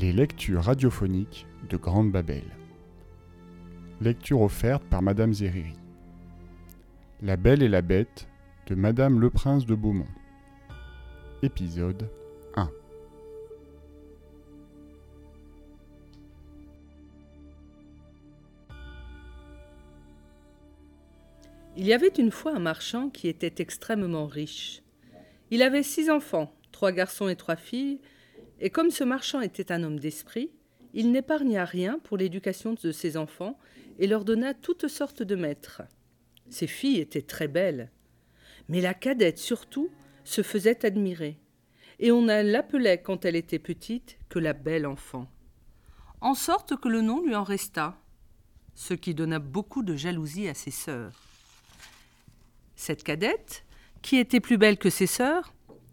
Les lectures radiophoniques de Grande Babel. Lecture offerte par Madame Zeriri. La Belle et la Bête de Madame le Prince de Beaumont. Épisode 1. Il y avait une fois un marchand qui était extrêmement riche. Il avait six enfants, trois garçons et trois filles, et comme ce marchand était un homme d'esprit, il n'épargna rien pour l'éducation de ses enfants et leur donna toutes sortes de maîtres. Ses filles étaient très belles, mais la cadette surtout se faisait admirer, et on ne l'appelait quand elle était petite que la belle enfant. En sorte que le nom lui en resta, ce qui donna beaucoup de jalousie à ses sœurs. Cette cadette, qui était plus belle que ses sœurs,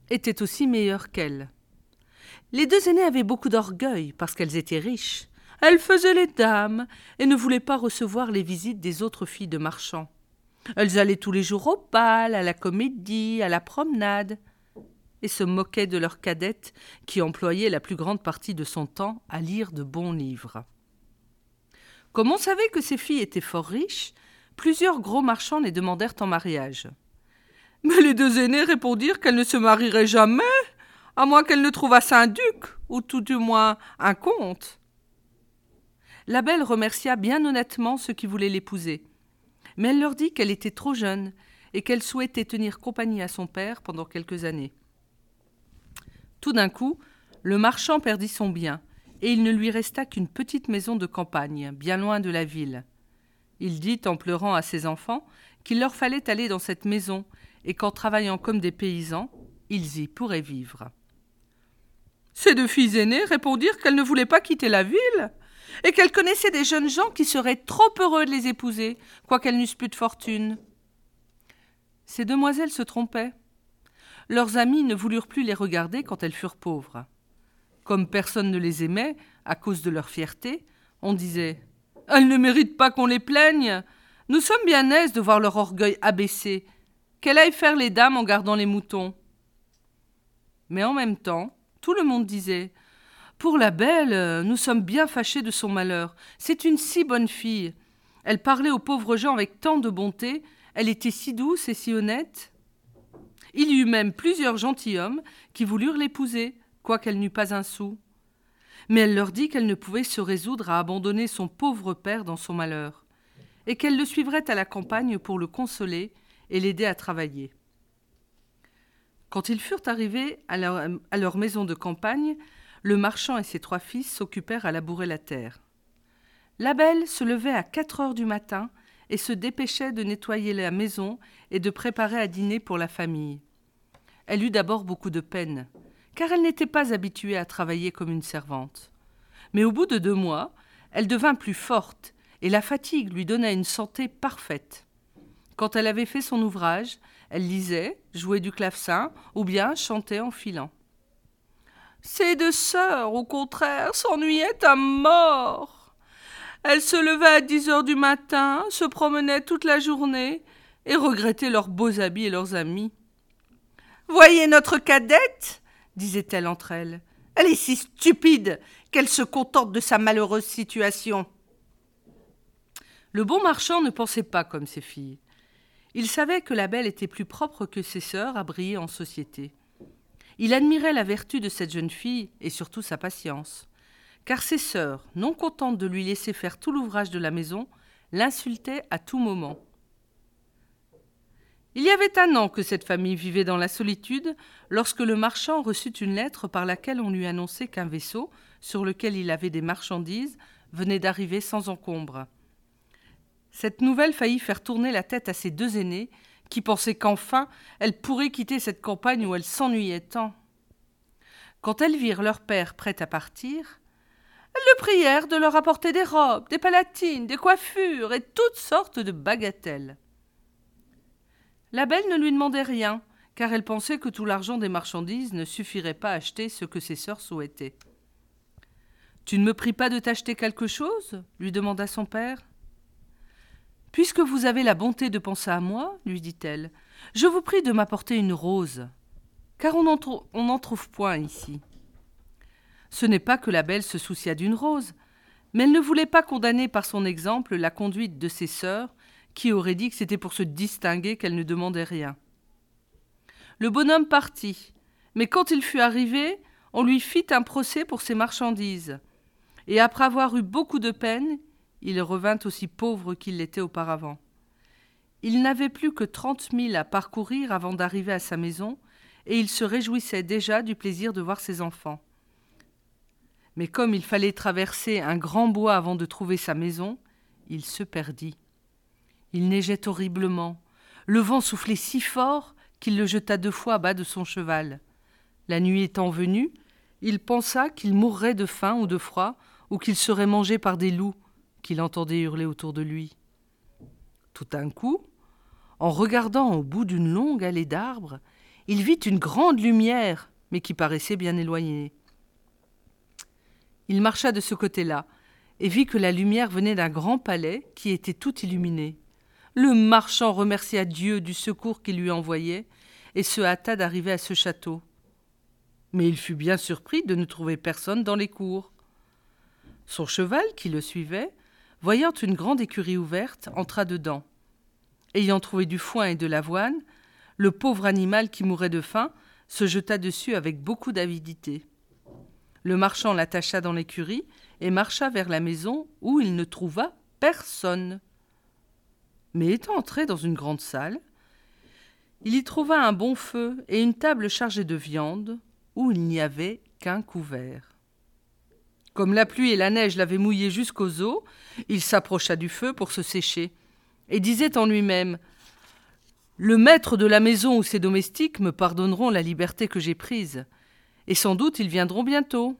était aussi meilleure qu'elle. Les deux aînées avaient beaucoup d'orgueil parce qu'elles étaient riches. Elles faisaient les dames et ne voulaient pas recevoir les visites des autres filles de marchands. Elles allaient tous les jours au bal, à la comédie, à la promenade, et se moquaient de leur cadette qui employait la plus grande partie de son temps à lire de bons livres. Comme on savait que ces filles étaient fort riches, plusieurs gros marchands les demandèrent en mariage. Mais les deux aînées répondirent qu'elles ne se marieraient jamais, à moins qu'elles ne trouvassent un duc, ou tout du moins un comte. La belle remercia bien honnêtement ceux qui voulaient l'épouser, mais elle leur dit qu'elle était trop jeune et qu'elle souhaitait tenir compagnie à son père pendant quelques années. Tout d'un coup, le marchand perdit son bien, et il ne lui resta qu'une petite maison de campagne, bien loin de la ville. Il dit, en pleurant à ses enfants, qu'il leur fallait aller dans cette maison, et qu'en travaillant comme des paysans, ils y pourraient vivre. Ces deux filles aînées répondirent qu'elles ne voulaient pas quitter la ville, et qu'elles connaissaient des jeunes gens qui seraient trop heureux de les épouser, quoiqu'elles n'eussent plus de fortune. Ces demoiselles se trompaient. Leurs amis ne voulurent plus les regarder quand elles furent pauvres. Comme personne ne les aimait, à cause de leur fierté, on disait Elles ne méritent pas qu'on les plaigne. Nous sommes bien aises de voir leur orgueil abaissé. Qu'elles aillent faire les dames en gardant les moutons. Mais en même temps, tout le monde disait Pour la belle, nous sommes bien fâchés de son malheur. C'est une si bonne fille. Elle parlait aux pauvres gens avec tant de bonté, elle était si douce et si honnête. Il y eut même plusieurs gentilshommes qui voulurent l'épouser, quoiqu'elle n'eût pas un sou. Mais elle leur dit qu'elle ne pouvait se résoudre à abandonner son pauvre père dans son malheur, et qu'elle le suivrait à la campagne pour le consoler et l'aider à travailler. Quand ils furent arrivés à leur, maison de campagne, le marchand et ses trois fils s'occupèrent à labourer la terre. La belle se levait à quatre heures du matin et se dépêchait de nettoyer la maison et de préparer à dîner pour la famille. Elle eut d'abord beaucoup de peine, car elle n'était pas habituée à travailler comme une servante. Mais au bout de deux mois, elle devint plus forte, et la fatigue lui donna une santé parfaite. Quand elle avait fait son ouvrage, elle lisait, jouait du clavecin ou bien chantait en filant. Ces deux sœurs, au contraire, s'ennuyaient à mort. Elles se levaient à dix heures du matin, se promenaient toute la journée et regrettaient leurs beaux habits et leurs amis. Voyez notre cadette, disait-elle entre elles. Elle est si stupide qu'elle se contente de sa malheureuse situation. Le bon marchand ne pensait pas comme ses filles. Il savait que la belle était plus propre que ses sœurs à briller en société. Il admirait la vertu de cette jeune fille et surtout sa patience, car ses sœurs, non contentes de lui laisser faire tout l'ouvrage de la maison, l'insultaient à tout moment. Il y avait un an que cette famille vivait dans la solitude lorsque le marchand reçut une lettre par laquelle on lui annonçait qu'un vaisseau, sur lequel il avait des marchandises, venait d'arriver sans encombre. Cette nouvelle faillit faire tourner la tête à ses deux aînés, qui pensaient qu'enfin elles pourraient quitter cette campagne où elles s'ennuyaient tant. Quand elles virent leur père prêt à partir, elles le prièrent de leur apporter des robes, des palatines, des coiffures et toutes sortes de bagatelles. La belle ne lui demandait rien, car elle pensait que tout l'argent des marchandises ne suffirait pas à acheter ce que ses sœurs souhaitaient. Tu ne me pries pas de t'acheter quelque chose? lui demanda son père. Puisque vous avez la bonté de penser à moi, lui dit-elle, je vous prie de m'apporter une rose, car on n'en trouve point ici. Ce n'est pas que la belle se soucia d'une rose, mais elle ne voulait pas condamner par son exemple la conduite de ses sœurs, qui auraient dit que c'était pour se distinguer qu'elle ne demandait rien. Le bonhomme partit, mais quand il fut arrivé, on lui fit un procès pour ses marchandises. Et après avoir eu beaucoup de peine, il revint aussi pauvre qu'il l'était auparavant. Il n'avait plus que trente mille à parcourir avant d'arriver à sa maison, et il se réjouissait déjà du plaisir de voir ses enfants. Mais comme il fallait traverser un grand bois avant de trouver sa maison, il se perdit. Il neigeait horriblement. Le vent soufflait si fort qu'il le jeta deux fois à bas de son cheval. La nuit étant venue, il pensa qu'il mourrait de faim ou de froid, ou qu'il serait mangé par des loups qu'il entendait hurler autour de lui. Tout d'un coup, en regardant au bout d'une longue allée d'arbres, il vit une grande lumière, mais qui paraissait bien éloignée. Il marcha de ce côté-là, et vit que la lumière venait d'un grand palais qui était tout illuminé. Le marchand remercia Dieu du secours qu'il lui envoyait, et se hâta d'arriver à ce château mais il fut bien surpris de ne trouver personne dans les cours. Son cheval, qui le suivait, voyant une grande écurie ouverte, entra dedans. Ayant trouvé du foin et de l'avoine, le pauvre animal qui mourait de faim se jeta dessus avec beaucoup d'avidité. Le marchand l'attacha dans l'écurie et marcha vers la maison où il ne trouva personne. Mais étant entré dans une grande salle, il y trouva un bon feu et une table chargée de viande, où il n'y avait qu'un couvert. Comme la pluie et la neige l'avaient mouillé jusqu'aux os, il s'approcha du feu pour se sécher, et disait en lui-même Le maître de la maison ou ses domestiques me pardonneront la liberté que j'ai prise, et sans doute ils viendront bientôt.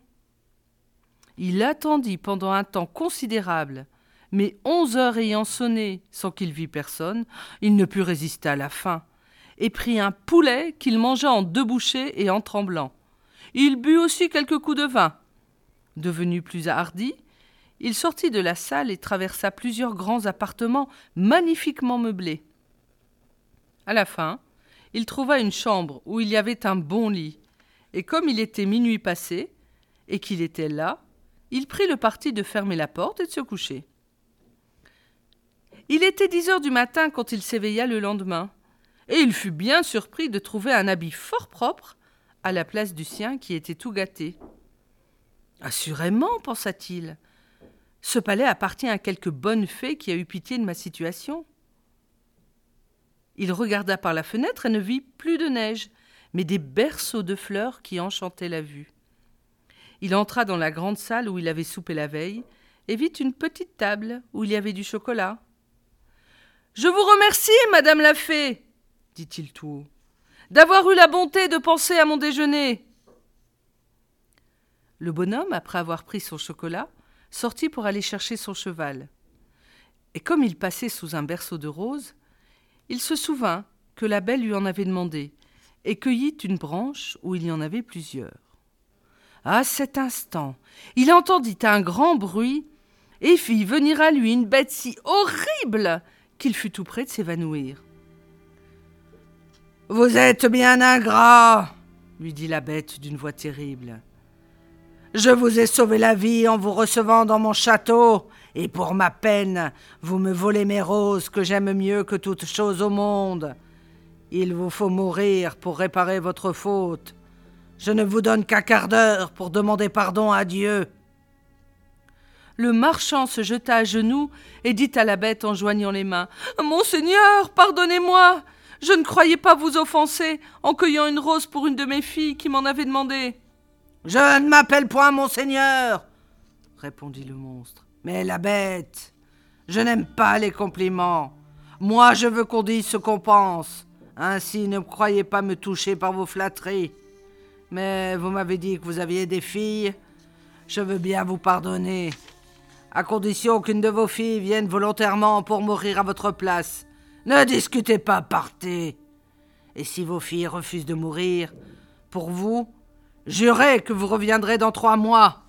Il attendit pendant un temps considérable, mais onze heures ayant sonné sans qu'il vît personne, il ne put résister à la faim, et prit un poulet qu'il mangea en deux bouchées et en tremblant. Il but aussi quelques coups de vin. Devenu plus hardi, il sortit de la salle et traversa plusieurs grands appartements magnifiquement meublés. À la fin, il trouva une chambre où il y avait un bon lit, et comme il était minuit passé, et qu'il était là, il prit le parti de fermer la porte et de se coucher. Il était dix heures du matin quand il s'éveilla le lendemain, et il fut bien surpris de trouver un habit fort propre à la place du sien qui était tout gâté. Assurément, pensa-t-il, ce palais appartient à quelque bonne fée qui a eu pitié de ma situation. Il regarda par la fenêtre et ne vit plus de neige, mais des berceaux de fleurs qui enchantaient la vue. Il entra dans la grande salle où il avait soupé la veille et vit une petite table où il y avait du chocolat. Je vous remercie, madame la fée, dit-il tout haut d'avoir eu la bonté de penser à mon déjeuner. Le bonhomme, après avoir pris son chocolat, sortit pour aller chercher son cheval. Et comme il passait sous un berceau de roses, il se souvint que la belle lui en avait demandé, et cueillit une branche où il y en avait plusieurs. À cet instant, il entendit un grand bruit, et fit venir à lui une bête si horrible qu'il fut tout près de s'évanouir. Vous êtes bien ingrat, lui dit la bête d'une voix terrible. Je vous ai sauvé la vie en vous recevant dans mon château, et pour ma peine, vous me volez mes roses que j'aime mieux que toute chose au monde. Il vous faut mourir pour réparer votre faute. Je ne vous donne qu'un quart d'heure pour demander pardon à Dieu. Le marchand se jeta à genoux et dit à la bête en joignant les mains Monseigneur, pardonnez-moi je ne croyais pas vous offenser en cueillant une rose pour une de mes filles qui m'en avait demandé. Je ne m'appelle point monseigneur, répondit le monstre. Mais la bête, je n'aime pas les compliments. Moi, je veux qu'on dise ce qu'on pense. Ainsi, ne croyez pas me toucher par vos flatteries. Mais vous m'avez dit que vous aviez des filles. Je veux bien vous pardonner, à condition qu'une de vos filles vienne volontairement pour mourir à votre place. Ne discutez pas, partez. Et si vos filles refusent de mourir, pour vous, jurez que vous reviendrez dans trois mois.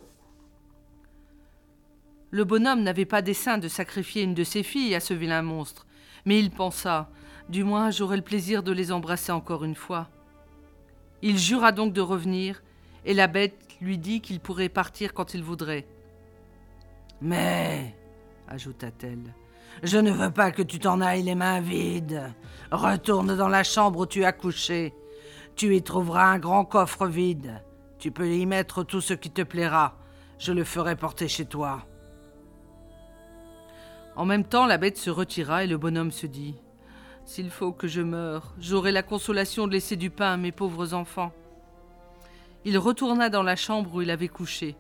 Le bonhomme n'avait pas dessein de sacrifier une de ses filles à ce vilain monstre, mais il pensa Du moins j'aurai le plaisir de les embrasser encore une fois. Il jura donc de revenir, et la bête lui dit qu'il pourrait partir quand il voudrait. Mais, ajouta-t-elle, je ne veux pas que tu t'en ailles les mains vides. Retourne dans la chambre où tu as couché. Tu y trouveras un grand coffre vide. Tu peux y mettre tout ce qui te plaira. Je le ferai porter chez toi. En même temps, la bête se retira et le bonhomme se dit S'il faut que je meure, j'aurai la consolation de laisser du pain à mes pauvres enfants. Il retourna dans la chambre où il avait couché.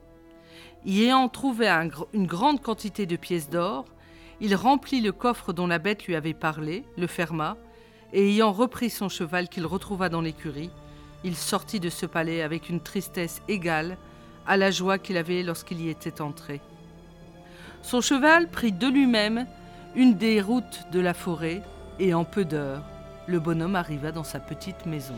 Y ayant trouvé une grande quantité de pièces d'or, il remplit le coffre dont la bête lui avait parlé, le ferma, et ayant repris son cheval qu'il retrouva dans l'écurie, il sortit de ce palais avec une tristesse égale à la joie qu'il avait lorsqu'il y était entré. Son cheval prit de lui-même une des routes de la forêt, et en peu d'heures, le bonhomme arriva dans sa petite maison.